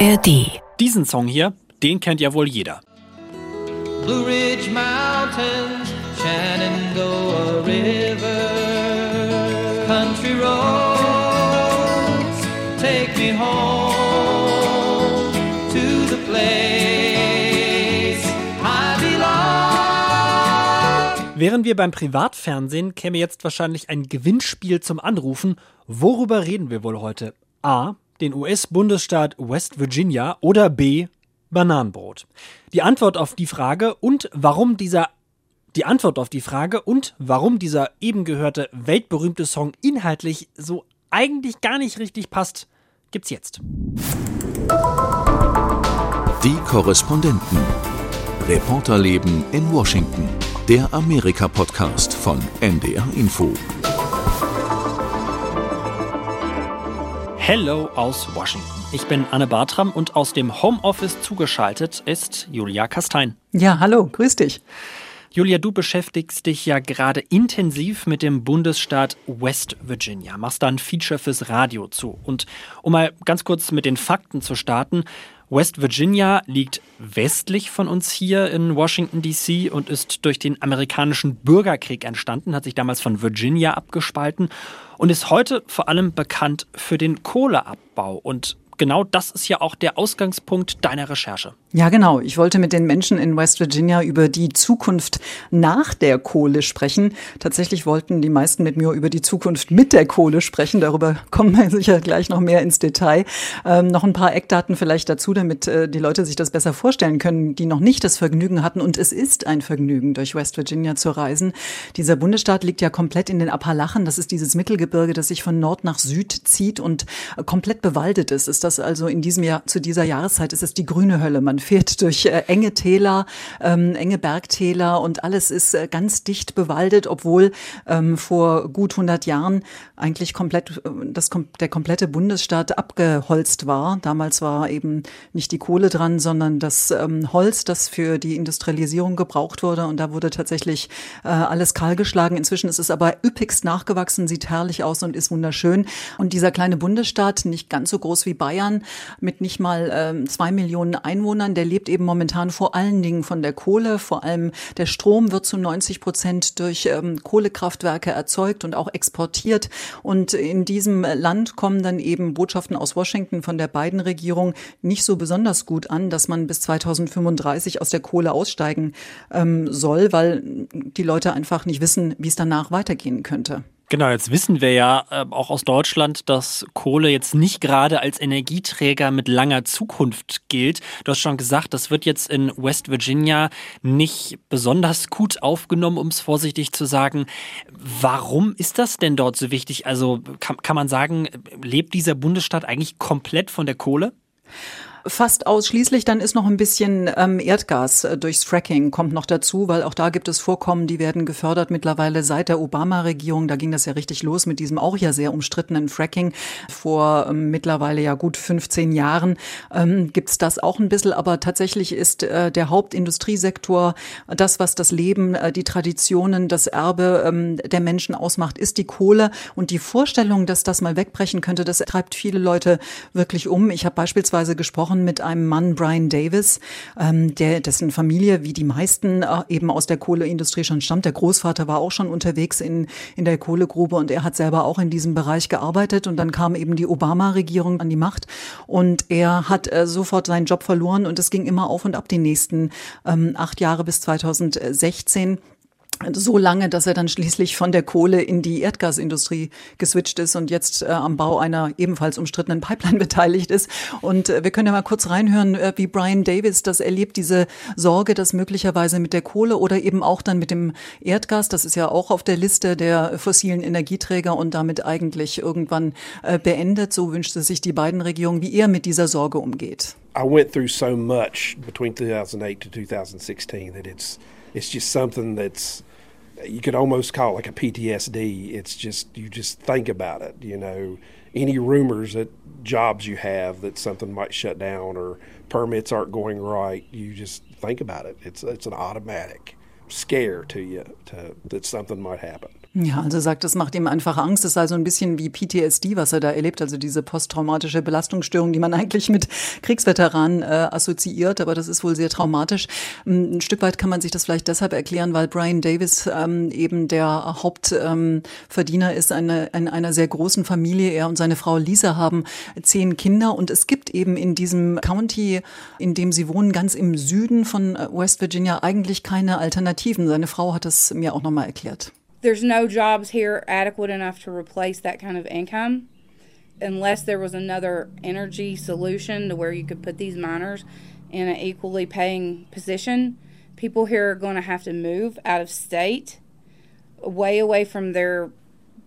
ARD. Diesen Song hier, den kennt ja wohl jeder. Blue Ridge Mountains, Shenandoah River, country roads, take me home to the place I belong. Wären wir beim Privatfernsehen, käme jetzt wahrscheinlich ein Gewinnspiel zum Anrufen. Worüber reden wir wohl heute? A den US-Bundesstaat West Virginia oder B. Bananenbrot? Die Antwort auf die Frage und warum dieser die Antwort auf die Frage und warum dieser eben gehörte weltberühmte Song inhaltlich so eigentlich gar nicht richtig passt, gibt's jetzt. Die Korrespondenten. Reporterleben in Washington. Der Amerika-Podcast von NDR Info. Hello aus Washington. Ich bin Anne Bartram und aus dem Homeoffice zugeschaltet ist Julia Kastein. Ja, hallo, grüß dich. Julia, du beschäftigst dich ja gerade intensiv mit dem Bundesstaat West Virginia, machst da ein Feature fürs Radio zu. Und um mal ganz kurz mit den Fakten zu starten, West Virginia liegt westlich von uns hier in Washington, DC und ist durch den amerikanischen Bürgerkrieg entstanden, hat sich damals von Virginia abgespalten und ist heute vor allem bekannt für den Kohleabbau. Und genau das ist ja auch der Ausgangspunkt deiner Recherche. Ja, genau. Ich wollte mit den Menschen in West Virginia über die Zukunft nach der Kohle sprechen. Tatsächlich wollten die meisten mit mir über die Zukunft mit der Kohle sprechen. Darüber kommen wir sicher gleich noch mehr ins Detail. Ähm, noch ein paar Eckdaten vielleicht dazu, damit äh, die Leute sich das besser vorstellen können, die noch nicht das Vergnügen hatten. Und es ist ein Vergnügen, durch West Virginia zu reisen. Dieser Bundesstaat liegt ja komplett in den Appalachen. Das ist dieses Mittelgebirge, das sich von Nord nach Süd zieht und äh, komplett bewaldet ist. Ist das also in diesem Jahr, zu dieser Jahreszeit ist es die grüne Hölle. Man fährt durch äh, enge Täler, ähm, enge Bergtäler und alles ist äh, ganz dicht bewaldet, obwohl ähm, vor gut 100 Jahren eigentlich komplett äh, das, der komplette Bundesstaat abgeholzt war. Damals war eben nicht die Kohle dran, sondern das ähm, Holz, das für die Industrialisierung gebraucht wurde. Und da wurde tatsächlich äh, alles kahlgeschlagen. Inzwischen ist es aber üppigst nachgewachsen, sieht herrlich aus und ist wunderschön. Und dieser kleine Bundesstaat, nicht ganz so groß wie Bayern, mit nicht mal äh, zwei Millionen Einwohnern, der lebt eben momentan vor allen Dingen von der Kohle. Vor allem der Strom wird zu 90 Prozent durch ähm, Kohlekraftwerke erzeugt und auch exportiert. Und in diesem Land kommen dann eben Botschaften aus Washington von der beiden Regierung nicht so besonders gut an, dass man bis 2035 aus der Kohle aussteigen ähm, soll, weil die Leute einfach nicht wissen, wie es danach weitergehen könnte. Genau, jetzt wissen wir ja äh, auch aus Deutschland, dass Kohle jetzt nicht gerade als Energieträger mit langer Zukunft gilt. Du hast schon gesagt, das wird jetzt in West Virginia nicht besonders gut aufgenommen, um es vorsichtig zu sagen. Warum ist das denn dort so wichtig? Also kann, kann man sagen, lebt dieser Bundesstaat eigentlich komplett von der Kohle? Fast ausschließlich. Dann ist noch ein bisschen ähm, Erdgas äh, durchs Fracking kommt noch dazu, weil auch da gibt es Vorkommen, die werden gefördert mittlerweile seit der Obama-Regierung. Da ging das ja richtig los mit diesem auch ja sehr umstrittenen Fracking. Vor ähm, mittlerweile ja gut 15 Jahren ähm, gibt das auch ein bisschen. Aber tatsächlich ist äh, der Hauptindustriesektor das, was das Leben, äh, die Traditionen, das Erbe ähm, der Menschen ausmacht, ist die Kohle. Und die Vorstellung, dass das mal wegbrechen könnte, das treibt viele Leute wirklich um. Ich habe beispielsweise gesprochen gesprochen mit einem Mann, Brian Davis, ähm, der, dessen Familie, wie die meisten, äh, eben aus der Kohleindustrie schon stammt. Der Großvater war auch schon unterwegs in, in der Kohlegrube und er hat selber auch in diesem Bereich gearbeitet. Und dann kam eben die Obama-Regierung an die Macht und er hat äh, sofort seinen Job verloren und es ging immer auf und ab die nächsten ähm, acht Jahre bis 2016 so lange, dass er dann schließlich von der Kohle in die Erdgasindustrie geswitcht ist und jetzt äh, am Bau einer ebenfalls umstrittenen Pipeline beteiligt ist. Und äh, wir können ja mal kurz reinhören, äh, wie Brian Davis das erlebt, diese Sorge, dass möglicherweise mit der Kohle oder eben auch dann mit dem Erdgas, das ist ja auch auf der Liste der fossilen Energieträger und damit eigentlich irgendwann äh, beendet. So wünschte sich die beiden Regierungen, wie er mit dieser Sorge umgeht. I went through so much between 2008 to 2016 that it's it's just something that's you could almost call it like a PTSD. It's just you just think about it. You know, any rumors that jobs you have that something might shut down or permits aren't going right, you just think about it. It's it's an automatic scare to you to, that something might happen. Ja, also sagt, das macht ihm einfach Angst. Das sei so ein bisschen wie PTSD, was er da erlebt, also diese posttraumatische Belastungsstörung, die man eigentlich mit Kriegsveteranen äh, assoziiert, aber das ist wohl sehr traumatisch. Ein Stück weit kann man sich das vielleicht deshalb erklären, weil Brian Davis ähm, eben der Hauptverdiener ähm, ist eine, in einer sehr großen Familie. Er und seine Frau Lisa haben zehn Kinder und es gibt eben in diesem County, in dem sie wohnen, ganz im Süden von äh, West Virginia eigentlich keine Alternativen. Seine Frau hat es mir auch nochmal erklärt. There's no jobs here adequate enough to replace that kind of income unless there was another energy solution to where you could put these miners in an equally paying position. People here are going to have to move out of state, way away from their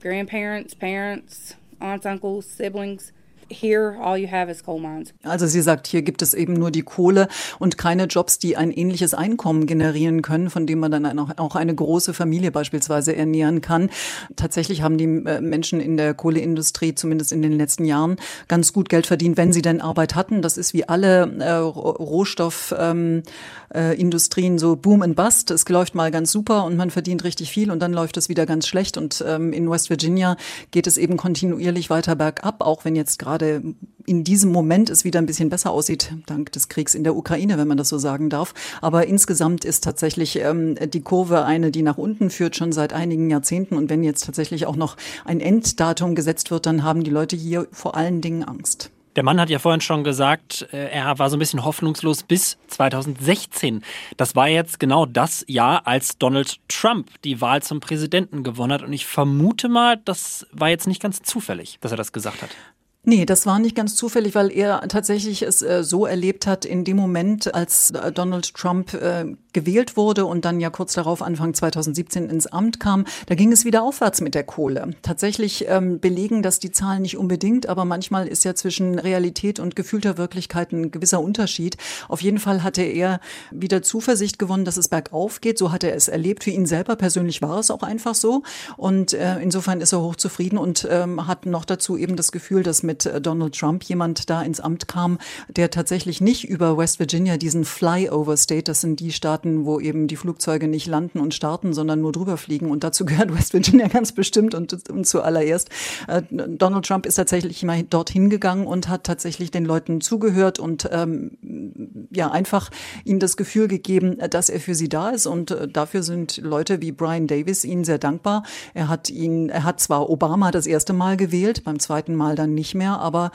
grandparents, parents, aunts, uncles, siblings, Here, all you have is coal mines. Also sie sagt, hier gibt es eben nur die Kohle und keine Jobs, die ein ähnliches Einkommen generieren können, von dem man dann auch eine große Familie beispielsweise ernähren kann. Tatsächlich haben die äh, Menschen in der Kohleindustrie, zumindest in den letzten Jahren, ganz gut Geld verdient, wenn sie denn Arbeit hatten. Das ist wie alle äh, Rohstoffindustrien ähm, äh, so Boom and Bust. Es läuft mal ganz super und man verdient richtig viel und dann läuft es wieder ganz schlecht. Und ähm, in West Virginia geht es eben kontinuierlich weiter bergab, auch wenn jetzt gerade gerade in diesem Moment es wieder ein bisschen besser aussieht, dank des Kriegs in der Ukraine, wenn man das so sagen darf. Aber insgesamt ist tatsächlich ähm, die Kurve eine, die nach unten führt, schon seit einigen Jahrzehnten. Und wenn jetzt tatsächlich auch noch ein Enddatum gesetzt wird, dann haben die Leute hier vor allen Dingen Angst. Der Mann hat ja vorhin schon gesagt, äh, er war so ein bisschen hoffnungslos bis 2016. Das war jetzt genau das Jahr, als Donald Trump die Wahl zum Präsidenten gewonnen hat. Und ich vermute mal, das war jetzt nicht ganz zufällig, dass er das gesagt hat. Nee, das war nicht ganz zufällig, weil er tatsächlich es äh, so erlebt hat, in dem Moment, als äh, Donald Trump äh, gewählt wurde und dann ja kurz darauf, Anfang 2017, ins Amt kam, da ging es wieder aufwärts mit der Kohle. Tatsächlich ähm, belegen das die Zahlen nicht unbedingt, aber manchmal ist ja zwischen Realität und gefühlter Wirklichkeit ein gewisser Unterschied. Auf jeden Fall hatte er wieder Zuversicht gewonnen, dass es bergauf geht. So hat er es erlebt. Für ihn selber persönlich war es auch einfach so. Und äh, insofern ist er hochzufrieden und ähm, hat noch dazu eben das Gefühl, dass mit äh, Donald Trump jemand da ins Amt kam, der tatsächlich nicht über West Virginia, diesen Flyover State, das sind die Staaten, wo eben die Flugzeuge nicht landen und starten, sondern nur drüber fliegen. Und dazu gehört West Virginia ganz bestimmt und, und zuallererst. Äh, Donald Trump ist tatsächlich mal dorthin gegangen und hat tatsächlich den Leuten zugehört und ähm, ja einfach ihnen das Gefühl gegeben, dass er für sie da ist. Und äh, dafür sind Leute wie Brian Davis ihnen sehr dankbar. Er hat ihn, er hat zwar Obama das erste Mal gewählt, beim zweiten Mal dann nicht mehr, aber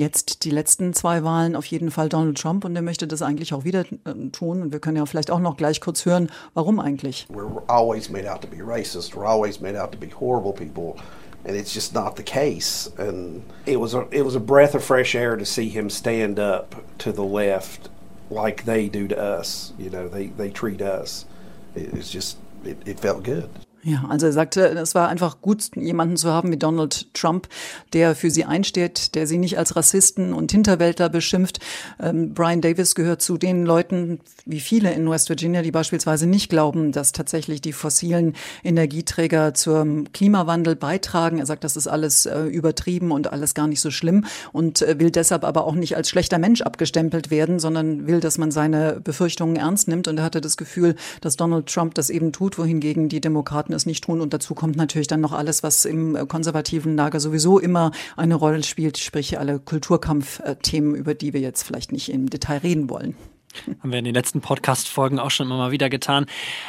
jetzt die letzten zwei Wahlen auf jeden Fall Donald Trump und er möchte das eigentlich auch wieder äh, tun und wir können ja vielleicht auch noch gleich kurz hören, warum eigentlich. We're always made out to be racist, we're always made out to be horrible people. And it's just not the case. And it was a it was a breath of fresh air to see him stand up to the left like they do to us. You know, they, they treat us. It, it's just it, it felt good. Ja, also er sagte, es war einfach gut, jemanden zu haben wie Donald Trump, der für sie einsteht, der sie nicht als Rassisten und Hinterwäldler beschimpft. Ähm, Brian Davis gehört zu den Leuten, wie viele in West Virginia, die beispielsweise nicht glauben, dass tatsächlich die fossilen Energieträger zum Klimawandel beitragen. Er sagt, das ist alles äh, übertrieben und alles gar nicht so schlimm und äh, will deshalb aber auch nicht als schlechter Mensch abgestempelt werden, sondern will, dass man seine Befürchtungen ernst nimmt. Und er hatte das Gefühl, dass Donald Trump das eben tut, wohingegen die Demokraten Demokraten es nicht tun. Und dazu kommt natürlich dann noch alles, was im äh, konservativen Lager sowieso immer eine Rolle spielt, sprich alle Kulturkampfthemen, über die wir jetzt vielleicht nicht im Detail reden wollen. Haben wir in den letzten Podcast-Folgen auch schon immer mal wieder getan.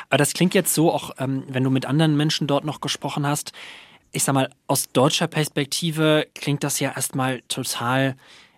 Aber das klingt jetzt so, auch ähm, wenn du mit anderen Menschen dort noch gesprochen hast. Ich sag mal, aus deutscher Perspektive klingt das ja erstmal total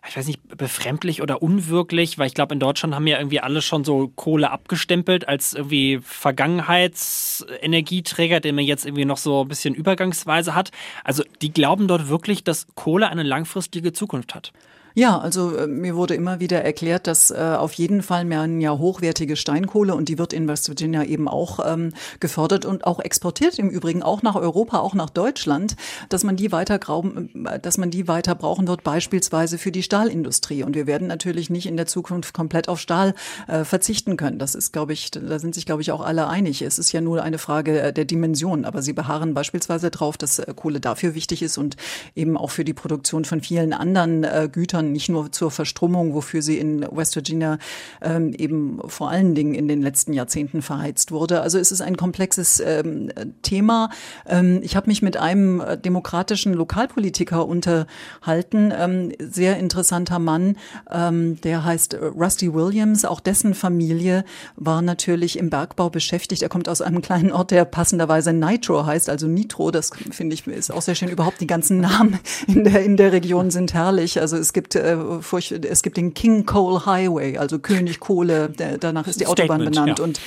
ich weiß nicht, befremdlich oder unwirklich, weil ich glaube, in Deutschland haben ja irgendwie alle schon so Kohle abgestempelt als irgendwie Vergangenheitsenergieträger, den man jetzt irgendwie noch so ein bisschen übergangsweise hat. Also die glauben dort wirklich, dass Kohle eine langfristige Zukunft hat. Ja, also äh, mir wurde immer wieder erklärt, dass äh, auf jeden Fall mehr ja hochwertige Steinkohle und die wird in West Virginia eben auch ähm, gefördert und auch exportiert im Übrigen auch nach Europa, auch nach Deutschland, dass man die weiter grauben, äh, dass man die weiter brauchen wird, beispielsweise für die Stahlindustrie. Und wir werden natürlich nicht in der Zukunft komplett auf Stahl äh, verzichten können. Das ist, glaube ich, da sind sich, glaube ich, auch alle einig. Es ist ja nur eine Frage äh, der Dimension. Aber sie beharren beispielsweise darauf, dass äh, Kohle dafür wichtig ist und eben auch für die Produktion von vielen anderen äh, Gütern füttern, nicht nur zur Verstromung, wofür sie in West Virginia ähm, eben vor allen Dingen in den letzten Jahrzehnten verheizt wurde. Also es ist ein komplexes ähm, Thema. Ähm, ich habe mich mit einem demokratischen Lokalpolitiker unterhalten, ähm, sehr interessanter Mann, ähm, der heißt Rusty Williams. Auch dessen Familie war natürlich im Bergbau beschäftigt. Er kommt aus einem kleinen Ort, der passenderweise Nitro heißt, also Nitro. Das finde ich ist auch sehr schön. Überhaupt die ganzen Namen in der in der Region sind herrlich. Also es gibt äh, es gibt den King Coal Highway, also König Kohle. Der, danach ist die Autobahn Statement, benannt ja. und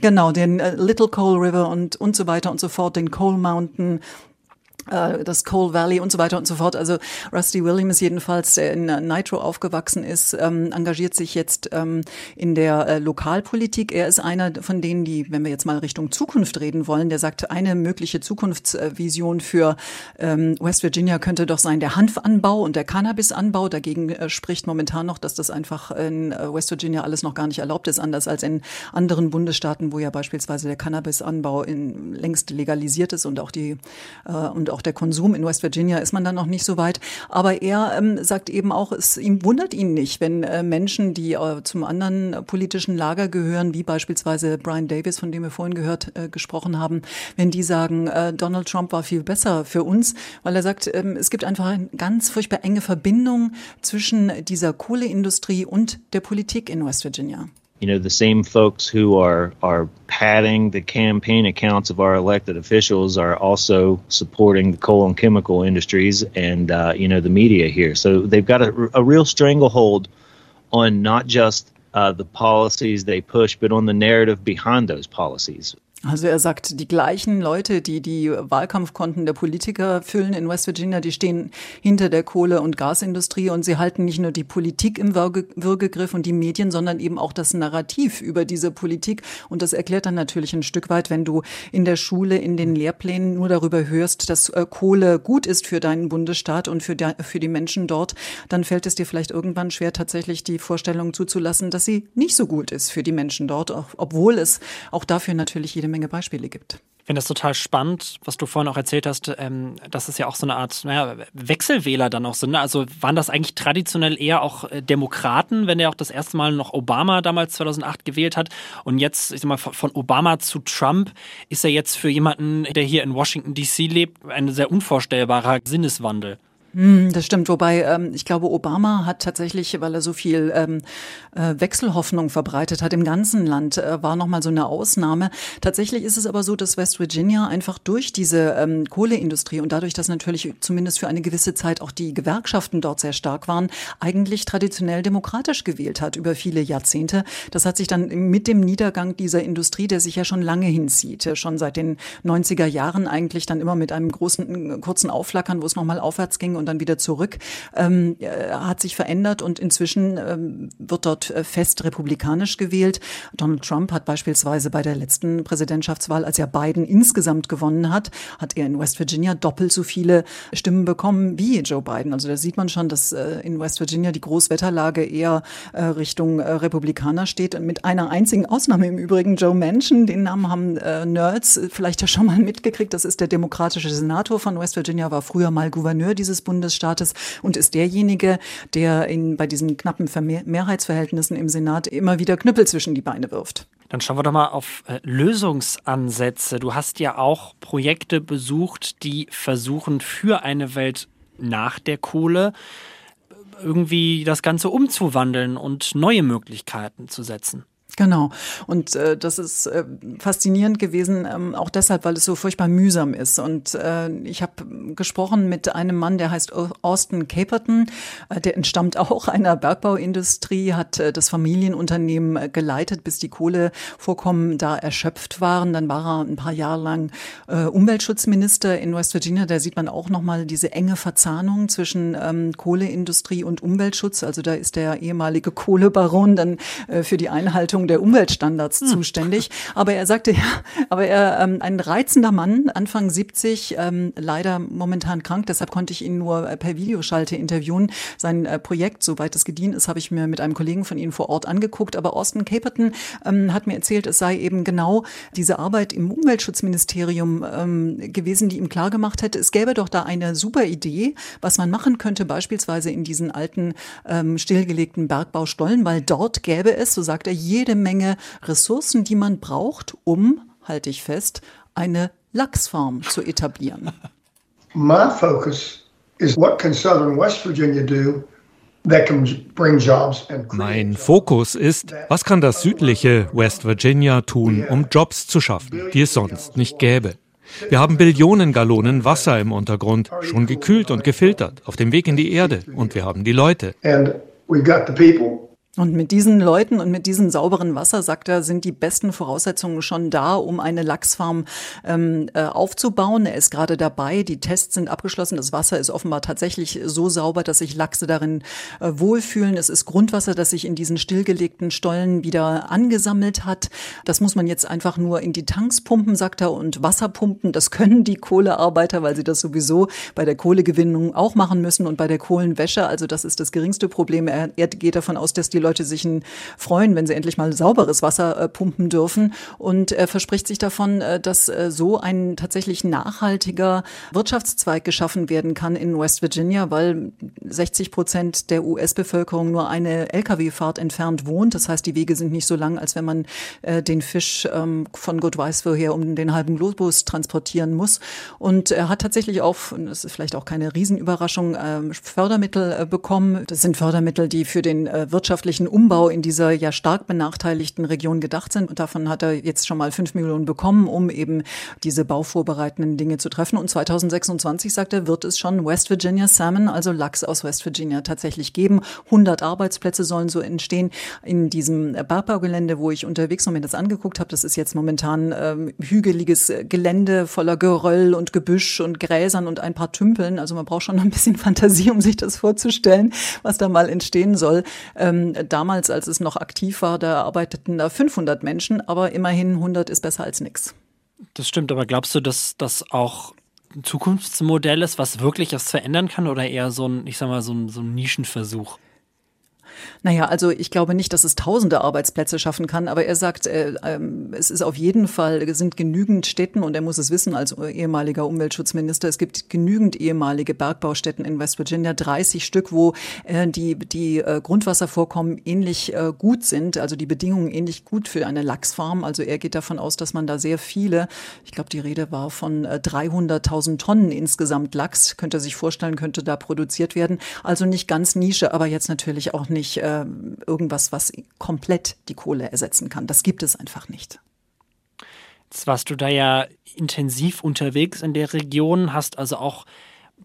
Genau, den äh, Little Coal River und, und so weiter und so fort, den Coal Mountain, das Coal Valley und so weiter und so fort. Also Rusty Williams jedenfalls, der in Nitro aufgewachsen ist, ähm, engagiert sich jetzt ähm, in der äh, Lokalpolitik. Er ist einer von denen, die, wenn wir jetzt mal Richtung Zukunft reden wollen, der sagt, eine mögliche Zukunftsvision für ähm, West Virginia könnte doch sein der Hanfanbau und der Cannabisanbau. Dagegen äh, spricht momentan noch, dass das einfach in äh, West Virginia alles noch gar nicht erlaubt ist, anders als in anderen Bundesstaaten, wo ja beispielsweise der Cannabisanbau in, längst legalisiert ist und auch die äh, und auch der Konsum in West Virginia ist man dann noch nicht so weit. Aber er ähm, sagt eben auch, es ihm wundert ihn nicht, wenn äh, Menschen, die äh, zum anderen politischen Lager gehören, wie beispielsweise Brian Davis, von dem wir vorhin gehört äh, gesprochen haben, wenn die sagen, äh, Donald Trump war viel besser für uns, weil er sagt, ähm, es gibt einfach eine ganz furchtbar enge Verbindung zwischen dieser Kohleindustrie und der Politik in West Virginia. You know the same folks who are are padding the campaign accounts of our elected officials are also supporting the coal and chemical industries and uh, you know the media here. So they've got a, a real stranglehold on not just uh, the policies they push but on the narrative behind those policies Also er sagt, die gleichen Leute, die die Wahlkampfkonten der Politiker füllen in West Virginia, die stehen hinter der Kohle- und Gasindustrie und sie halten nicht nur die Politik im Würge Würgegriff und die Medien, sondern eben auch das Narrativ über diese Politik. Und das erklärt dann natürlich ein Stück weit, wenn du in der Schule, in den Lehrplänen nur darüber hörst, dass äh, Kohle gut ist für deinen Bundesstaat und für, der, für die Menschen dort, dann fällt es dir vielleicht irgendwann schwer, tatsächlich die Vorstellung zuzulassen, dass sie nicht so gut ist für die Menschen dort, obwohl es auch dafür natürlich jede Menge Beispiele gibt. Ich finde das total spannend, was du vorhin auch erzählt hast, ähm, dass es ja auch so eine Art naja, Wechselwähler dann auch sind. ne? Also waren das eigentlich traditionell eher auch äh, Demokraten, wenn er auch das erste Mal noch Obama damals 2008 gewählt hat. Und jetzt, ich sag mal, von Obama zu Trump ist er jetzt für jemanden, der hier in Washington DC lebt, ein sehr unvorstellbarer Sinneswandel. Hm, Das stimmt, wobei ähm, ich glaube, Obama hat tatsächlich, weil er so viel ähm, äh, Wechselhoffnung verbreitet hat im ganzen Land, äh, war nochmal so eine Ausnahme. Tatsächlich ist es aber so, dass West Virginia einfach durch diese ähm, Kohleindustrie und dadurch, dass natürlich zumindest für eine gewisse Zeit auch die Gewerkschaften dort sehr stark waren, eigentlich traditionell demokratisch gewählt hat über viele Jahrzehnte. Das hat sich dann mit dem Niedergang dieser Industrie, der sich ja schon lange hinzieht, äh, schon seit den 90er Jahren eigentlich dann immer mit einem großen, äh, kurzen Aufflackern, wo es nochmal aufwärts ging und dann wieder zurück, ähm, äh, hat sich verändert und inzwischen ähm, wird dort äh, fest republikanisch gewählt. Donald Trump hat beispielsweise bei der letzten Präsidentschaftswahl, als er Biden insgesamt gewonnen hat, hat er in West Virginia doppelt so viele Stimmen bekommen wie Joe Biden. Also da sieht man schon, dass äh, in West Virginia die Großwetterlage eher äh, Richtung äh, Republikaner steht. Und mit einer einzigen Ausnahme im Übrigen, Joe Manchin, den Namen haben äh, Nerds vielleicht ja schon mal mitgekriegt. Das ist der demokratische Senator von West Virginia, war früher mal Gouverneur dieses Bundesstaates und ist derjenige, der in, bei diesen knappen Vermehr Mehrheitsverhältnissen im Senat immer wieder Knüppel zwischen die Beine wirft. Dann schauen wir doch mal auf äh, Lösungsansätze. Du hast ja auch Projekte besucht, die versuchen, für eine Welt nach der Kohle äh, irgendwie das Ganze umzuwandeln und neue Möglichkeiten zu setzen. Genau. Und äh, das ist äh, faszinierend gewesen, ähm, auch deshalb, weil es so furchtbar mühsam ist. Und äh, ich habe gesprochen mit einem Mann, der heißt Austin Caperton. Äh, der entstammt auch einer Bergbauindustrie, hat äh, das Familienunternehmen äh, geleitet, bis die Kohlevorkommen da erschöpft waren. Dann war er ein paar Jahre lang äh, Umweltschutzminister in West Virginia. Da sieht man auch nochmal diese enge Verzahnung zwischen ähm, Kohleindustrie und Umweltschutz. Also da ist der ehemalige Kohlebaron dann äh, für die Einhaltung Verbesserung der Umweltstandards hm. zuständig. Aber er sagte, ja, aber er, ähm, ein reizender Mann, Anfang 70, ähm, leider momentan krank, deshalb konnte ich ihn nur äh, per Videoschalte interviewen. Sein äh, Projekt, soweit es gedient ist, habe ich mir mit einem Kollegen von Ihnen vor Ort angeguckt. Aber Austin Caperton ähm, hat mir erzählt, es sei eben genau diese Arbeit im Umweltschutzministerium ähm, gewesen, die ihm klargemacht hätte, es gäbe doch da eine super Idee, was man machen könnte, beispielsweise in diesen alten ähm, stillgelegten Bergbaustollen, weil dort gäbe es, so sagt er, jede Menge Ressourcen, die man braucht, um, halte ich fest, eine Lachsfarm zu etablieren. My focus is what can southern West Virginia do mein Fokus ist, was kann das südliche West Virginia tun, um Jobs zu schaffen, die es sonst nicht gäbe. Wir haben Billionen Gallonen Wasser im Untergrund, schon gekühlt und gefiltert, auf dem Weg in die Erde. Und wir haben die Leute. Und mit diesen Leuten und mit diesem sauberen Wasser, sagt er, sind die besten Voraussetzungen schon da, um eine Lachsfarm ähm, äh, aufzubauen. Er ist gerade dabei. Die Tests sind abgeschlossen. Das Wasser ist offenbar tatsächlich so sauber, dass sich Lachse darin äh, wohlfühlen. Es ist Grundwasser, das sich in diesen stillgelegten Stollen wieder angesammelt hat. Das muss man jetzt einfach nur in die Tanks pumpen, sagt er, und Wasser pumpen. Das können die Kohlearbeiter, weil sie das sowieso bei der Kohlegewinnung auch machen müssen und bei der Kohlenwäsche. Also das ist das geringste Problem. Er, er geht davon aus, dass die Leute sich freuen, wenn sie endlich mal sauberes Wasser äh, pumpen dürfen. Und er verspricht sich davon, äh, dass äh, so ein tatsächlich nachhaltiger Wirtschaftszweig geschaffen werden kann in West Virginia, weil 60 Prozent der US-Bevölkerung nur eine Lkw-Fahrt entfernt wohnt. Das heißt, die Wege sind nicht so lang, als wenn man äh, den Fisch ähm, von Gott weiß woher um den halben Globus transportieren muss. Und er hat tatsächlich auch, das ist vielleicht auch keine Riesenüberraschung, ähm, Fördermittel äh, bekommen. Das sind Fördermittel, die für den äh, wirtschaftlichen Umbau in dieser ja stark benachteiligten Region gedacht sind. Und davon hat er jetzt schon mal fünf Millionen bekommen, um eben diese bauvorbereitenden Dinge zu treffen. Und 2026, sagt er, wird es schon West Virginia Salmon, also Lachs aus West Virginia, tatsächlich geben. 100 Arbeitsplätze sollen so entstehen in diesem Bergbaugelände, wo ich unterwegs noch mir das angeguckt habe. Das ist jetzt momentan ähm, hügeliges Gelände voller Geröll und Gebüsch und Gräsern und ein paar Tümpeln. Also man braucht schon ein bisschen Fantasie, um sich das vorzustellen, was da mal entstehen soll. Ähm, damals als es noch aktiv war, da arbeiteten da 500 Menschen, aber immerhin 100 ist besser als nichts. Das stimmt, aber glaubst du, dass das auch ein Zukunftsmodell ist, was wirklich was verändern kann oder eher so ein, ich sag mal, so ein, so ein Nischenversuch? Naja, also ich glaube nicht, dass es tausende Arbeitsplätze schaffen kann, aber er sagt, äh, äh, es ist auf jeden Fall, es sind genügend Städten und er muss es wissen als ehemaliger Umweltschutzminister, es gibt genügend ehemalige Bergbaustätten in West Virginia, 30 Stück, wo äh, die, die äh, Grundwasservorkommen ähnlich äh, gut sind, also die Bedingungen ähnlich gut für eine Lachsfarm. Also er geht davon aus, dass man da sehr viele, ich glaube, die Rede war von 300.000 äh, Tonnen insgesamt Lachs, könnte sich vorstellen, könnte da produziert werden. Also nicht ganz Nische, aber jetzt natürlich auch nicht nicht äh, irgendwas, was komplett die Kohle ersetzen kann. Das gibt es einfach nicht. Jetzt warst du da ja intensiv unterwegs in der Region, hast also auch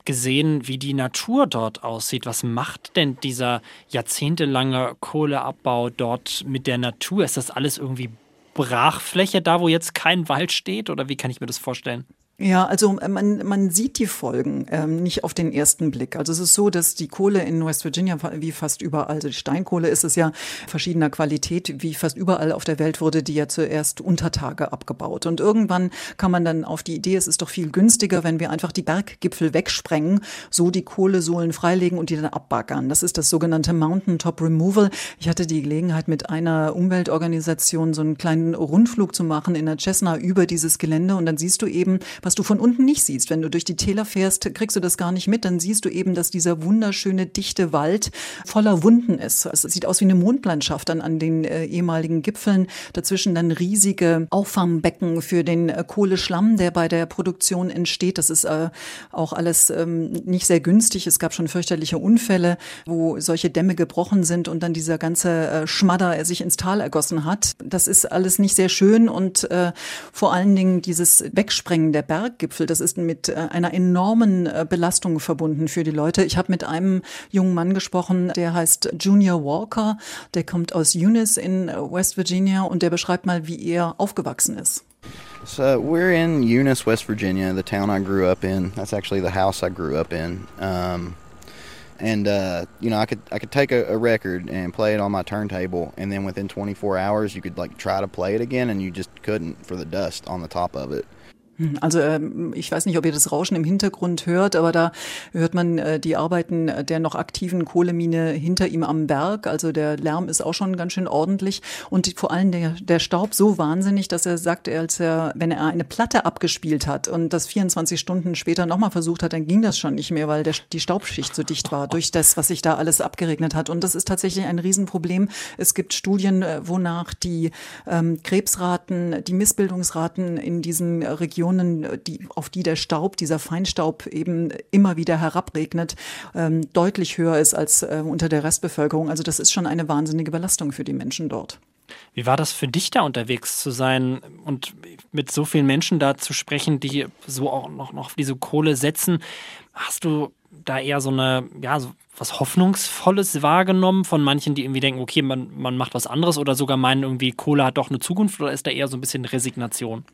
gesehen, wie die Natur dort aussieht. Was macht denn dieser jahrzehntelange Kohleabbau dort mit der Natur? Ist das alles irgendwie Brachfläche da, wo jetzt kein Wald steht? Oder wie kann ich mir das vorstellen? Ja, also äh, man, man sieht die Folgen ähm, nicht auf den ersten Blick. Also es ist so, dass die Kohle in West Virginia, wie fast überall, also die Steinkohle ist es ja verschiedener Qualität, wie fast überall auf der Welt wurde die ja zuerst unter Tage abgebaut. Und irgendwann kann man dann auf die Idee, es ist doch viel günstiger, wenn wir einfach die Berggipfel wegsprengen, so die Kohlesohlen freilegen und die dann abbaggern. Das ist das sogenannte Mountain Top Removal. Ich hatte die Gelegenheit, mit einer Umweltorganisation so einen kleinen Rundflug zu machen in der Cessna über dieses Gelände und dann siehst du eben, was was du von unten nicht siehst. Wenn du durch die Täler fährst, kriegst du das gar nicht mit. Dann siehst du eben, dass dieser wunderschöne, dichte Wald voller Wunden ist. Es sieht aus wie eine Mondlandschaft dann an den äh, ehemaligen Gipfeln. Dazwischen dann riesige Auffangbecken für den äh, Kohleschlamm, der bei der Produktion entsteht. Das ist äh, auch alles ähm, nicht sehr günstig. Es gab schon fürchterliche Unfälle, wo solche Dämme gebrochen sind und dann dieser ganze äh, Schmadder sich ins Tal ergossen hat. Das ist alles nicht sehr schön und äh, vor allen Dingen dieses Wegsprengen der Berge Berggipfel, das ist mit äh, einer enormen äh, Belastung verbunden für die Leute. Ich habe mit einem jungen Mann gesprochen, der heißt Junior Walker, der kommt aus Eunice in äh, West Virginia und der beschreibt mal, wie er aufgewachsen ist. So we're in Eunice, West Virginia, the town I grew up in. That's actually the house I grew up in. Um, and uh, you know I could I could take a, a, record and play it on my turntable, and then within 24 hours you could like try to play it again, and you just couldn't for the dust on the top of it. Hm, also ähm, ich weiß nicht, ob ihr das Rauschen im Hintergrund hört, aber da hört man äh, die Arbeiten der noch aktiven Kohlemine hinter ihm am Berg. Also der Lärm ist auch schon ganz schön ordentlich und vor allem der, der Staub so wahnsinnig, dass er sagt, als er, wenn er eine Platte abgespielt hat und das 24 Stunden später nochmal versucht hat, dann ging das schon nicht mehr, weil der, die Staubschicht so dicht war durch das, was sich da alles abgeregnet hat. Und das ist tatsächlich ein Riesenproblem. Es gibt Studien, äh, wonach die ähm, Krebsraten, die Missbildungsraten in diesen Regionen Regionen, die, auf die der Staub, dieser Feinstaub eben immer wieder herabregnet, ähm, deutlich höher ist als äh, unter der Restbevölkerung. Also das ist schon eine wahnsinnige Belastung für die Menschen dort. Wie war das für dich da unterwegs zu sein und mit so vielen Menschen da zu sprechen, die so auch noch, noch auf diese Kohle setzen? Hast du da eher so eine, ja, so was Hoffnungsvolles wahrgenommen von manchen, die irgendwie denken, okay, man, man macht was anderes oder sogar meinen irgendwie, Kohle hat doch eine Zukunft oder ist da eher so ein bisschen Resignation?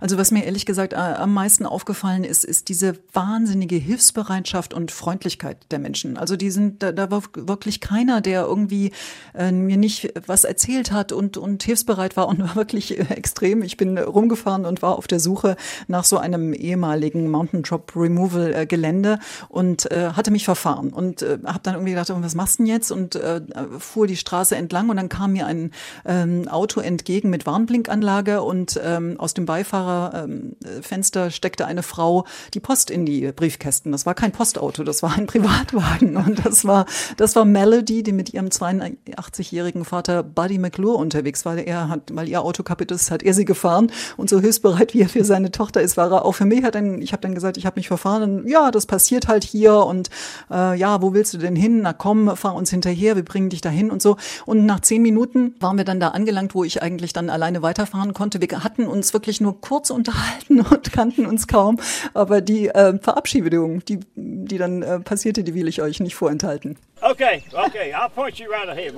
Also was mir ehrlich gesagt am meisten aufgefallen ist, ist diese wahnsinnige Hilfsbereitschaft und Freundlichkeit der Menschen. Also die sind, da, da war wirklich keiner, der irgendwie äh, mir nicht was erzählt hat und, und hilfsbereit war und war wirklich äh, extrem. Ich bin rumgefahren und war auf der Suche nach so einem ehemaligen Mountain Drop Removal äh, Gelände und äh, hatte mich verfahren und äh, habe dann irgendwie gedacht, oh, was machst du denn jetzt? Und äh, fuhr die Straße entlang und dann kam mir ein ähm, Auto entgegen mit Warnblinkanlage und ähm, aus dem Beifahrer Beifahrerfenster steckte eine Frau die Post in die Briefkästen. Das war kein Postauto, das war ein Privatwagen. Und das war, das war Melody, die mit ihrem 82-jährigen Vater Buddy McClure unterwegs war. Er hat, weil ihr Auto kaputt ist, hat er sie gefahren. Und so hilfsbereit, wie er für seine Tochter ist, war er auch für mich. Hat dann, ich habe dann gesagt, ich habe mich verfahren. Und, ja, das passiert halt hier. Und äh, ja, wo willst du denn hin? Na komm, fahr uns hinterher, wir bringen dich dahin und so. Und nach zehn Minuten waren wir dann da angelangt, wo ich eigentlich dann alleine weiterfahren konnte. Wir hatten uns wirklich nur nur kurz unterhalten und kannten uns kaum. Aber die äh, Verabschiedung, die, die dann äh, passierte, die will ich euch nicht vorenthalten. Okay, okay, I'll point you right ahead.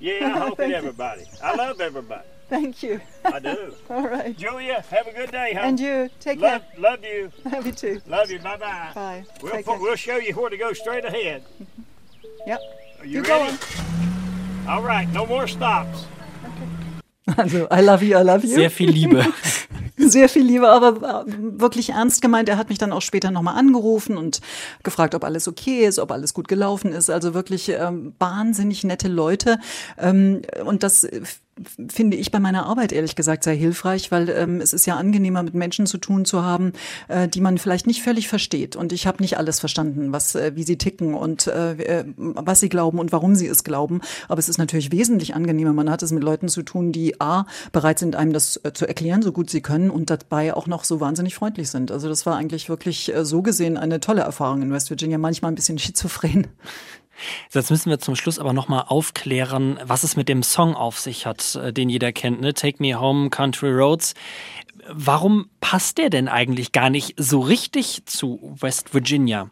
Yeah, I hope everybody. I love everybody. Thank you. I do. All right. Julia, have a good day, huh? And you. Take love, care. Love you. Love you too. Love you. Bye bye. Bye. We'll, we'll show you where to go straight ahead. Yep. Are you Keep ready? going. All right. No more stops. Also, I love you, I love you. Sehr viel Liebe. Sehr viel Liebe, aber wirklich ernst gemeint. Er hat mich dann auch später nochmal angerufen und gefragt, ob alles okay ist, ob alles gut gelaufen ist. Also wirklich ähm, wahnsinnig nette Leute. Ähm, und das finde ich bei meiner Arbeit ehrlich gesagt sehr hilfreich, weil ähm, es ist ja angenehmer, mit Menschen zu tun zu haben, äh, die man vielleicht nicht völlig versteht. Und ich habe nicht alles verstanden, was, äh, wie sie ticken und äh, was sie glauben und warum sie es glauben. Aber es ist natürlich wesentlich angenehmer. Man hat es mit Leuten zu tun, die a bereit sind, einem das äh, zu erklären, so gut sie können und dabei auch noch so wahnsinnig freundlich sind. Also das war eigentlich wirklich äh, so gesehen eine tolle Erfahrung in West Virginia. Manchmal ein bisschen schizophren. Jetzt müssen wir zum Schluss aber nochmal aufklären, was es mit dem Song auf sich hat, äh, den jeder kennt, ne? Take Me Home, Country Roads. Warum passt der denn eigentlich gar nicht so richtig zu West Virginia?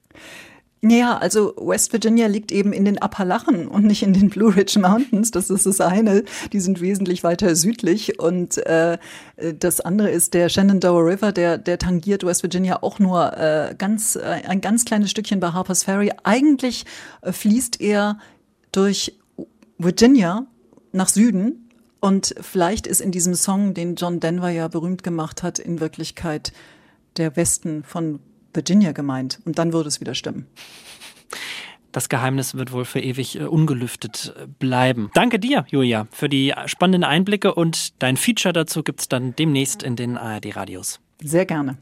Ja, also West Virginia liegt eben in den Appalachen und nicht in den Blue Ridge Mountains. Das ist das eine. Die sind wesentlich weiter südlich. Und äh, das andere ist der Shenandoah River, der, der tangiert West Virginia auch nur äh, ganz, äh, ein ganz kleines Stückchen bei Harper's Ferry. Eigentlich äh, fließt er durch Virginia nach Süden. Und vielleicht ist in diesem Song, den John Denver ja berühmt gemacht hat, in Wirklichkeit der Westen von Virginia gemeint. Und dann würde es wieder stimmen. Das Geheimnis wird wohl für ewig äh, ungelüftet äh, bleiben. Danke dir, Julia, für die spannenden Einblicke und dein Feature dazu gibt es dann demnächst in den ARD-Radios. Sehr gerne.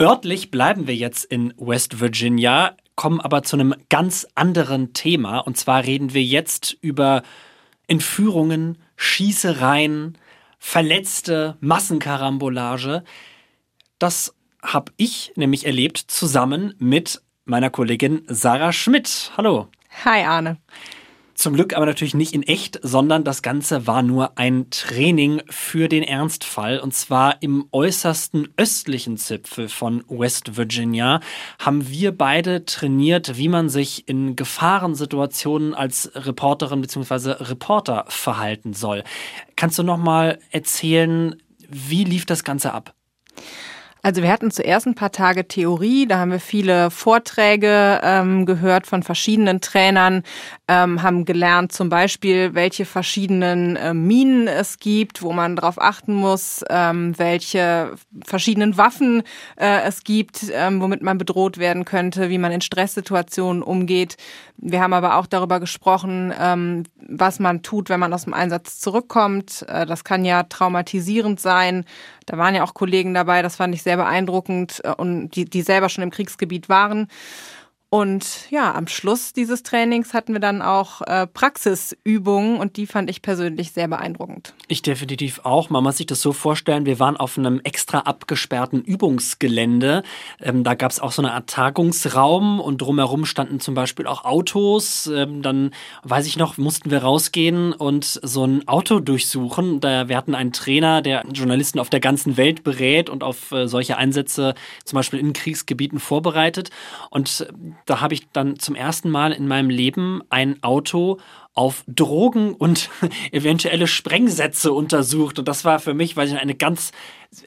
Örtlich bleiben wir jetzt in West Virginia, kommen aber zu einem ganz anderen Thema. Und zwar reden wir jetzt über Entführungen, Schießereien, verletzte Massenkarambolage. Das habe ich nämlich erlebt zusammen mit meiner Kollegin Sarah Schmidt. Hallo. Hi Arne. Zum Glück aber natürlich nicht in echt, sondern das Ganze war nur ein Training für den Ernstfall. Und zwar im äußersten östlichen Zipfel von West Virginia haben wir beide trainiert, wie man sich in Gefahrensituationen als Reporterin bzw. Reporter verhalten soll. Kannst du noch mal erzählen, wie lief das Ganze ab? Also wir hatten zuerst ein paar Tage Theorie, da haben wir viele Vorträge ähm, gehört von verschiedenen Trainern, ähm, haben gelernt zum Beispiel, welche verschiedenen äh, Minen es gibt, wo man darauf achten muss, ähm, welche verschiedenen Waffen äh, es gibt, ähm, womit man bedroht werden könnte, wie man in Stresssituationen umgeht. Wir haben aber auch darüber gesprochen, ähm, was man tut, wenn man aus dem Einsatz zurückkommt. Äh, das kann ja traumatisierend sein. Da waren ja auch Kollegen dabei, das fand ich sehr beeindruckend äh, und die, die selber schon im Kriegsgebiet waren. Und ja, am Schluss dieses Trainings hatten wir dann auch äh, Praxisübungen und die fand ich persönlich sehr beeindruckend. Ich definitiv auch. Man muss sich das so vorstellen, wir waren auf einem extra abgesperrten Übungsgelände. Ähm, da gab es auch so eine Art Tagungsraum und drumherum standen zum Beispiel auch Autos. Ähm, dann, weiß ich noch, mussten wir rausgehen und so ein Auto durchsuchen. Da, wir hatten einen Trainer, der Journalisten auf der ganzen Welt berät und auf äh, solche Einsätze zum Beispiel in Kriegsgebieten vorbereitet. Und da habe ich dann zum ersten Mal in meinem Leben ein Auto auf Drogen und eventuelle Sprengsätze untersucht. Und das war für mich, weil ich eine ganz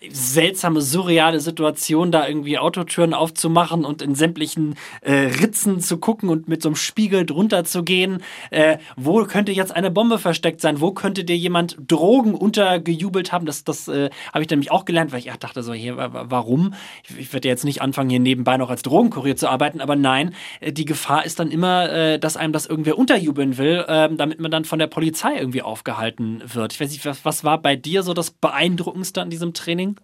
seltsame, surreale Situation, da irgendwie Autotüren aufzumachen und in sämtlichen äh, Ritzen zu gucken und mit so einem Spiegel drunter zu gehen. Äh, wo könnte jetzt eine Bombe versteckt sein? Wo könnte dir jemand Drogen untergejubelt haben? Das, das äh, habe ich nämlich auch gelernt, weil ich dachte so, hier, warum? Ich, ich werde jetzt nicht anfangen, hier nebenbei noch als Drogenkurier zu arbeiten, aber nein, äh, die Gefahr ist dann immer, äh, dass einem das irgendwer unterjubeln will, äh, damit man dann von der Polizei irgendwie aufgehalten wird. Ich weiß nicht, was, was war bei dir so das Beeindruckendste an diesem Training?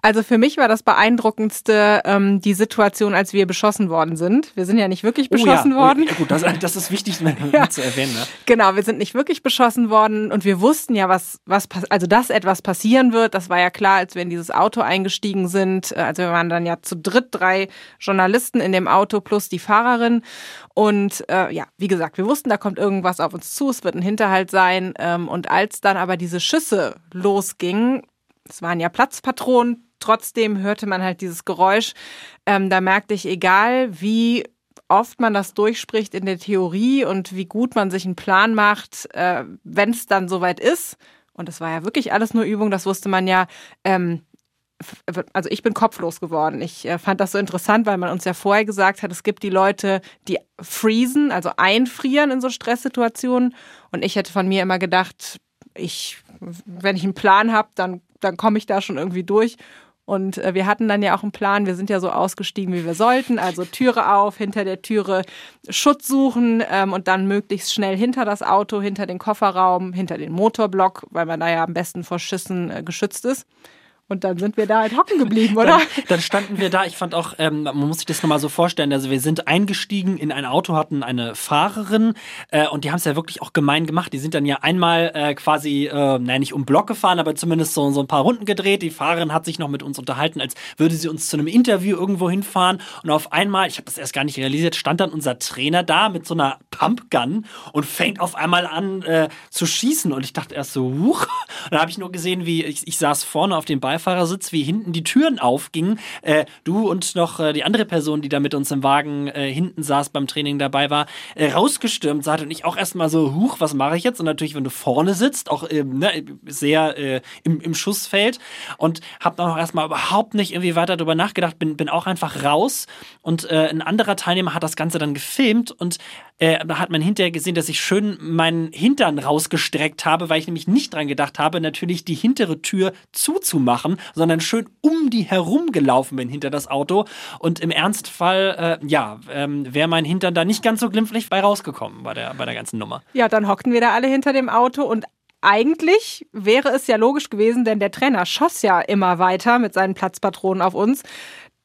Also für mich war das beeindruckendste ähm, die Situation, als wir beschossen worden sind. Wir sind ja nicht wirklich beschossen oh ja. worden. Oh, ja, gut, das, das ist wichtig ja. zu erwähnen. Ne? Genau, wir sind nicht wirklich beschossen worden und wir wussten ja, was, was, also dass etwas passieren wird. Das war ja klar, als wir in dieses Auto eingestiegen sind. Also wir waren dann ja zu dritt drei Journalisten in dem Auto plus die Fahrerin. Und äh, ja, wie gesagt, wir wussten, da kommt irgendwas auf uns zu, es wird ein Hinterhalt sein. Ähm, und als dann aber diese Schüsse losgingen, es waren ja Platzpatronen, trotzdem hörte man halt dieses Geräusch. Ähm, da merkte ich, egal wie oft man das durchspricht in der Theorie und wie gut man sich einen Plan macht, äh, wenn es dann soweit ist, und das war ja wirklich alles nur Übung, das wusste man ja, ähm, also ich bin kopflos geworden. Ich äh, fand das so interessant, weil man uns ja vorher gesagt hat, es gibt die Leute, die freezen, also einfrieren in so Stresssituationen. Und ich hätte von mir immer gedacht, ich, wenn ich einen Plan habe, dann dann komme ich da schon irgendwie durch. Und äh, wir hatten dann ja auch einen Plan, wir sind ja so ausgestiegen, wie wir sollten. Also Türe auf, hinter der Türe Schutz suchen ähm, und dann möglichst schnell hinter das Auto, hinter den Kofferraum, hinter den Motorblock, weil man da ja am besten vor Schüssen äh, geschützt ist. Und dann sind wir da halt hocken geblieben, oder? Dann, dann standen wir da. Ich fand auch, ähm, man muss sich das nochmal so vorstellen. Also wir sind eingestiegen in ein Auto, hatten eine Fahrerin äh, und die haben es ja wirklich auch gemein gemacht. Die sind dann ja einmal äh, quasi, äh, naja, nicht um Block gefahren, aber zumindest so, so ein paar Runden gedreht. Die Fahrerin hat sich noch mit uns unterhalten, als würde sie uns zu einem Interview irgendwo hinfahren. Und auf einmal, ich habe das erst gar nicht realisiert, stand dann unser Trainer da mit so einer Pumpgun und fängt auf einmal an äh, zu schießen. Und ich dachte erst so, huch. Und dann habe ich nur gesehen, wie ich, ich saß vorne auf dem Beifahrer Beifahrersitz, wie hinten die Türen aufgingen. Äh, du und noch äh, die andere Person, die da mit uns im Wagen äh, hinten saß beim Training dabei war, äh, rausgestürmt seid und ich auch erstmal so, huch, was mache ich jetzt? Und natürlich, wenn du vorne sitzt, auch ähm, ne, sehr äh, im, im Schussfeld und hab dann auch erstmal überhaupt nicht irgendwie weiter darüber nachgedacht, bin, bin auch einfach raus und äh, ein anderer Teilnehmer hat das Ganze dann gefilmt und da hat man hinterher gesehen, dass ich schön meinen Hintern rausgestreckt habe, weil ich nämlich nicht dran gedacht habe, natürlich die hintere Tür zuzumachen, sondern schön um die herum gelaufen bin hinter das Auto. Und im Ernstfall, äh, ja, ähm, wäre mein Hintern da nicht ganz so glimpflich bei rausgekommen bei der, bei der ganzen Nummer. Ja, dann hockten wir da alle hinter dem Auto und eigentlich wäre es ja logisch gewesen, denn der Trainer schoss ja immer weiter mit seinen Platzpatronen auf uns,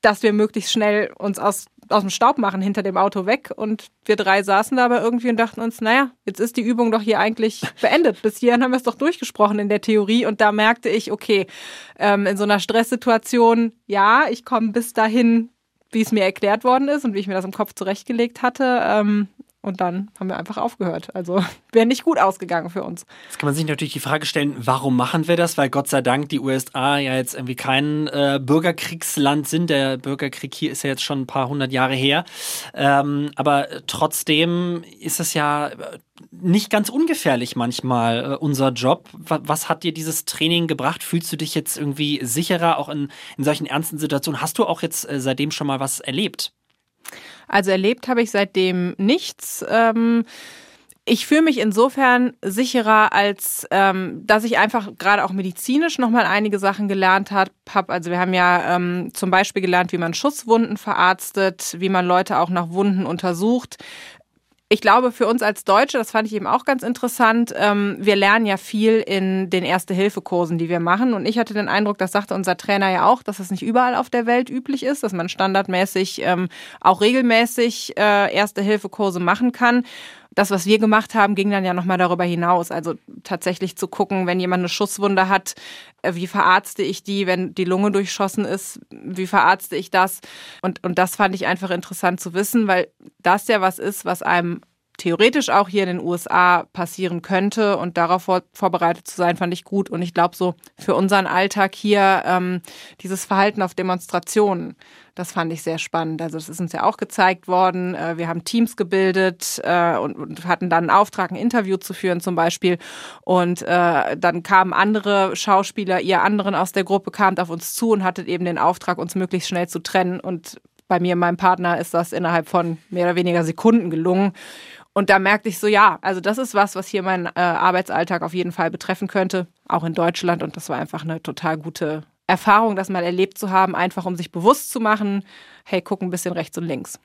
dass wir möglichst schnell uns aus aus dem Staub machen hinter dem Auto weg. Und wir drei saßen da aber irgendwie und dachten uns, naja, jetzt ist die Übung doch hier eigentlich beendet. Bis hierhin haben wir es doch durchgesprochen in der Theorie. Und da merkte ich, okay, ähm, in so einer Stresssituation, ja, ich komme bis dahin, wie es mir erklärt worden ist und wie ich mir das im Kopf zurechtgelegt hatte. Ähm, Und dann haben wir einfach aufgehört. Also wäre nicht gut ausgegangen für uns. Jetzt kann man sich natürlich die Frage stellen, warum machen wir das? Weil Gott sei Dank die USA ja jetzt irgendwie kein äh, Bürgerkriegsland sind. Der Bürgerkrieg hier ist ja jetzt schon ein paar hundert Jahre her. Ähm, aber trotzdem ist es ja nicht ganz ungefährlich manchmal, äh, unser Job. Was, was, hat dir dieses Training gebracht? Fühlst du dich jetzt irgendwie sicherer, auch in, in solchen ernsten Situationen? Hast du auch jetzt äh, seitdem schon mal was erlebt? Also erlebt habe ich seitdem nichts. Ähm ich fühle mich insofern sicherer, als ähm, dass ich einfach gerade auch medizinisch nochmal einige Sachen gelernt habe. Also wir haben ja ähm, zum Beispiel gelernt, wie man Schusswunden verarztet, wie man Leute auch nach Wunden untersucht ich glaube, für uns als Deutsche, das fand ich eben auch ganz interessant, ähm, wir lernen ja viel in den Erste-Hilfe-Kursen, die wir machen. Und ich hatte den Eindruck, das sagte unser Trainer ja auch, dass es nicht überall auf der Welt üblich ist, dass man standardmäßig ähm, auch regelmäßig äh, Erste-Hilfe-Kurse machen kann das, was wir gemacht haben, ging dann ja nochmal darüber hinaus. Also tatsächlich zu gucken, wenn jemand eine Schusswunde hat, äh, wie verarzte ich die, wenn die Lunge durchschossen ist, wie verarzte ich das? Und, und das fand ich einfach interessant zu wissen, weil das ja was ist, was einem theoretisch auch hier in den USA passieren könnte und darauf vor, vorbereitet zu sein, fand ich gut. Und ich glaube, so für unseren Alltag hier ähm, dieses Verhalten auf Demonstrationen, das fand ich sehr spannend. Also das ist uns ja auch gezeigt worden. Äh, wir haben Teams gebildet äh, und, und, hatten dann einen Auftrag, ein Interview zu führen zum Beispiel. Und äh, dann kamen andere Schauspieler, ihr anderen aus der Gruppe, kamt auf uns zu und hattet eben den Auftrag, uns möglichst schnell zu trennen. Und bei mir meinem Partner ist das innerhalb von mehr oder weniger Sekunden gelungen. Und da merkte ich so, ja, also das ist was, was hier meinen äh, Arbeitsalltag auf jeden Fall betreffen könnte, auch in Deutschland. Und das war einfach eine total gute Erfahrung, das mal erlebt zu haben, einfach um sich bewusst zu machen, hey, guck ein bisschen rechts und links.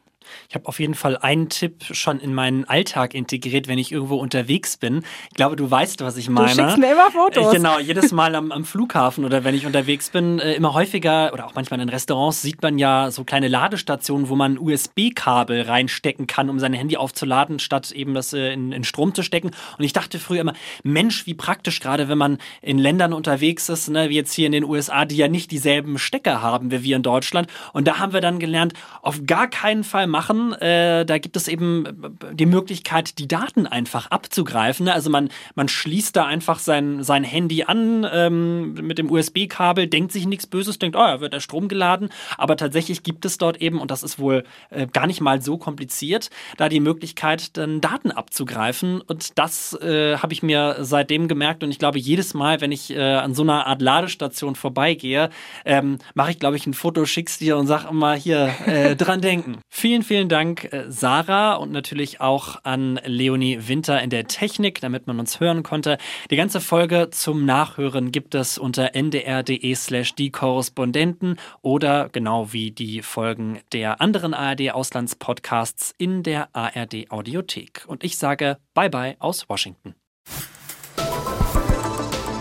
Ich habe auf jeden Fall einen Tipp schon in meinen Alltag integriert, wenn ich irgendwo unterwegs bin. Ich glaube, du weißt, was ich meine. Du schickst mir immer Fotos. Äh, genau, jedes Mal am, am Flughafen oder wenn ich unterwegs bin, äh, immer häufiger oder auch manchmal in Restaurants sieht man ja so kleine Ladestationen, wo man USB-Kabel reinstecken kann, um sein Handy aufzuladen, statt eben das äh, in, in Strom zu stecken. Und ich dachte früher immer, Mensch, wie praktisch, gerade wenn man in Ländern unterwegs ist, ne, wie jetzt hier in den USA, die ja nicht dieselben Stecker haben wie wir in Deutschland. Und da haben wir dann gelernt, auf gar keinen Fall machen. Äh, da gibt es eben die Möglichkeit, die Daten einfach abzugreifen. Ne? Also man, man schließt da einfach sein, sein Handy an ähm, mit dem USB-Kabel, denkt sich nichts Böses, denkt, oh, ja, wird der Strom geladen. Aber tatsächlich gibt es dort eben, und das ist wohl äh, gar nicht mal so kompliziert, da die Möglichkeit, dann Daten abzugreifen. Und das äh, habe ich mir seitdem gemerkt. Und ich glaube, jedes Mal, wenn ich äh, an so einer Art Ladestation vorbeigehe, ähm, mache ich, glaube ich, ein Foto, schick's dir und sag immer hier äh, dran denken. Vielen, vielen Dank, äh, Sarah, und natürlich auch an Leonie Winter in der Technik, damit man uns hören konnte. Die ganze Folge zum Nachhören gibt es unter ndr.de slash die Korrespondenten oder genau wie die Folgen der anderen ARD-Auslandspodcasts in der ARD-Audiothek. Und ich sage Bye bye aus Washington.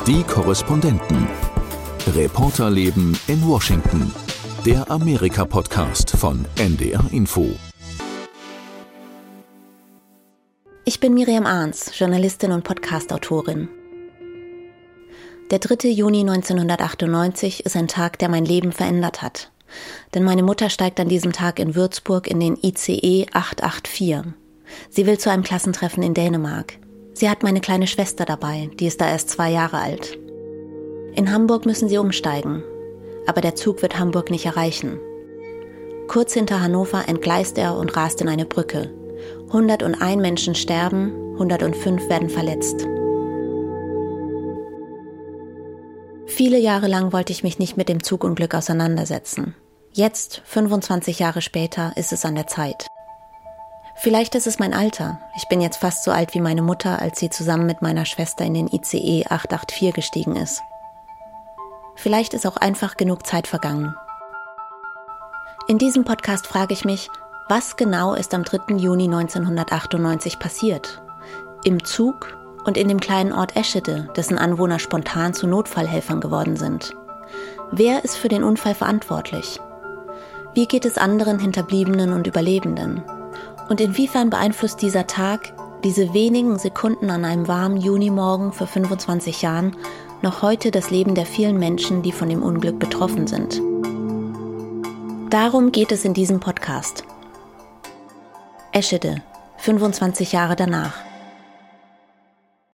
Die Korrespondenten. Reporterleben in Washington der Amerika-Podcast von NDR Info. Ich bin Miriam Arns, Journalistin und Podcastautorin. Der 3. Juni 1998 ist ein Tag, der mein Leben verändert hat. Denn meine Mutter steigt an diesem Tag in Würzburg in den ICE 884. Sie will zu einem Klassentreffen in Dänemark. Sie hat meine kleine Schwester dabei, die ist da erst zwei Jahre alt. In Hamburg müssen sie umsteigen aber der Zug wird Hamburg nicht erreichen. Kurz hinter Hannover entgleist er und rast in eine Brücke. 101 Menschen sterben, 105 werden verletzt. Viele Jahre lang wollte ich mich nicht mit dem Zugunglück auseinandersetzen. Jetzt, 25 Jahre später, ist es an der Zeit. Vielleicht ist es mein Alter. Ich bin jetzt fast so alt wie meine Mutter, als sie zusammen mit meiner Schwester in den ICE 884 gestiegen ist. Vielleicht ist auch einfach genug Zeit vergangen. In diesem Podcast frage ich mich, was genau ist am 3. Juni 1998 passiert? Im Zug und in dem kleinen Ort Eschede, dessen Anwohner spontan zu Notfallhelfern geworden sind. Wer ist für den Unfall verantwortlich? Wie geht es anderen Hinterbliebenen und Überlebenden? Und inwiefern beeinflusst dieser Tag, diese wenigen Sekunden an einem warmen Junimorgen vor 25 Jahren, noch heute das Leben der vielen Menschen, die von dem Unglück betroffen sind. Darum geht es in diesem Podcast. Eschede, 25 Jahre danach.